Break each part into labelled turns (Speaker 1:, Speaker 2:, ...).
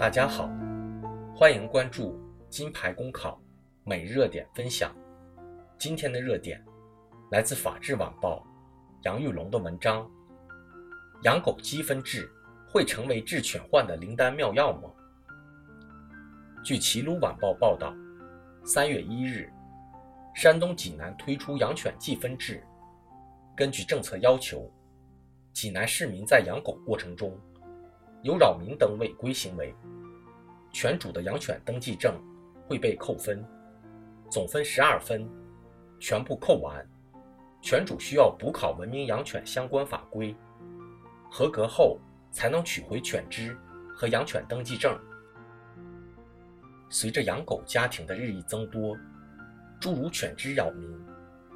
Speaker 1: 大家好，欢迎关注金牌公考每日热点分享。今天的热点来自《法制晚报》杨玉龙的文章：养狗积分制会成为治犬患的灵丹妙药吗？据《齐鲁晚报》报道，三月一日，山东济南推出养犬积分制。根据政策要求，济南市民在养狗过程中有扰民等违规行为。犬主的养犬登记证会被扣分，总分十二分，全部扣完，犬主需要补考文明养犬相关法规，合格后才能取回犬只和养犬登记证。随着养狗家庭的日益增多，诸如犬只扰民、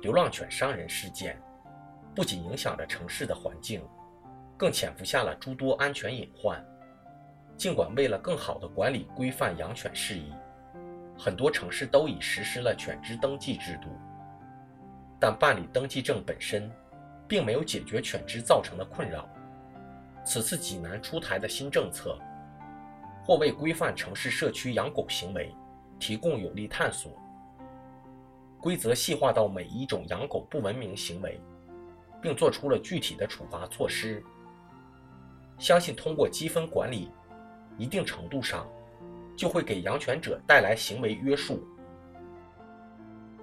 Speaker 1: 流浪犬伤人事件，不仅影响着城市的环境，更潜伏下了诸多安全隐患。尽管为了更好地管理规范养犬事宜，很多城市都已实施了犬只登记制度，但办理登记证本身，并没有解决犬只造成的困扰。此次济南出台的新政策，或为规范城市社区养狗行为提供有力探索。规则细化到每一种养狗不文明行为，并做出了具体的处罚措施。相信通过积分管理。一定程度上，就会给养犬者带来行为约束。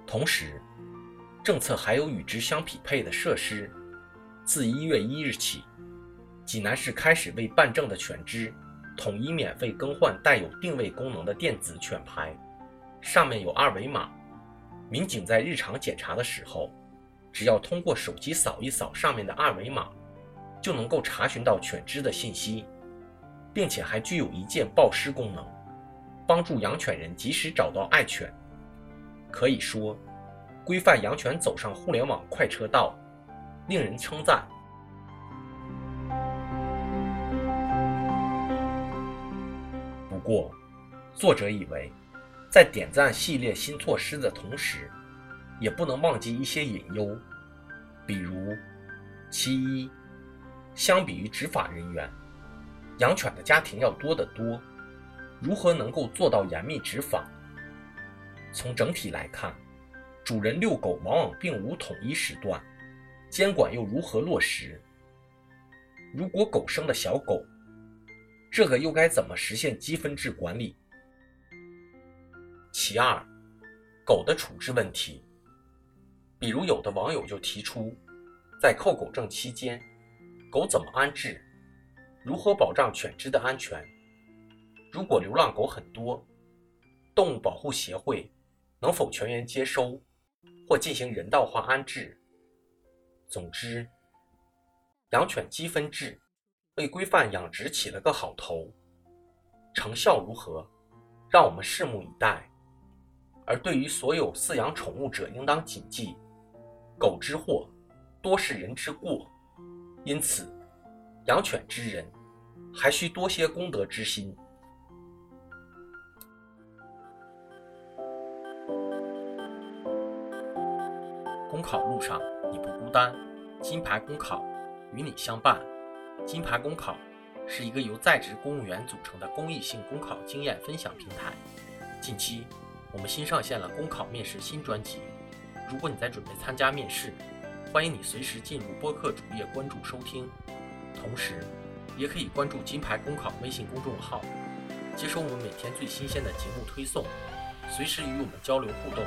Speaker 1: 同时，政策还有与之相匹配的设施。自一月一日起，济南市开始为办证的犬只统一免费更换带有定位功能的电子犬牌，上面有二维码。民警在日常检查的时候，只要通过手机扫一扫上面的二维码，就能够查询到犬只的信息。并且还具有一键报失功能，帮助养犬人及时找到爱犬。可以说，规范养犬走上互联网快车道，令人称赞。不过，作者以为，在点赞系列新措施的同时，也不能忘记一些隐忧，比如，其一，相比于执法人员。养犬的家庭要多得多，如何能够做到严密执法？从整体来看，主人遛狗往往并无统一时段，监管又如何落实？如果狗生的小狗，这个又该怎么实现积分制管理？其二，狗的处置问题，比如有的网友就提出，在扣狗证期间，狗怎么安置？如何保障犬只的安全？如果流浪狗很多，动物保护协会能否全员接收或进行人道化安置？总之，养犬积分制为规范养殖起了个好头，成效如何，让我们拭目以待。而对于所有饲养宠物者，应当谨记：狗之祸多是人之过，因此，养犬之人。还需多些公德之心。公考路上你不孤单，金牌公考与你相伴。金牌公考是一个由在职公务员组成的公益性公考经验分享平台。近期我们新上线了公考面试新专辑。如果你在准备参加面试，欢迎你随时进入播客主页关注收听。同时。也可以关注金牌公考微信公众号，接收我们每天最新鲜的节目推送，随时与我们交流互动。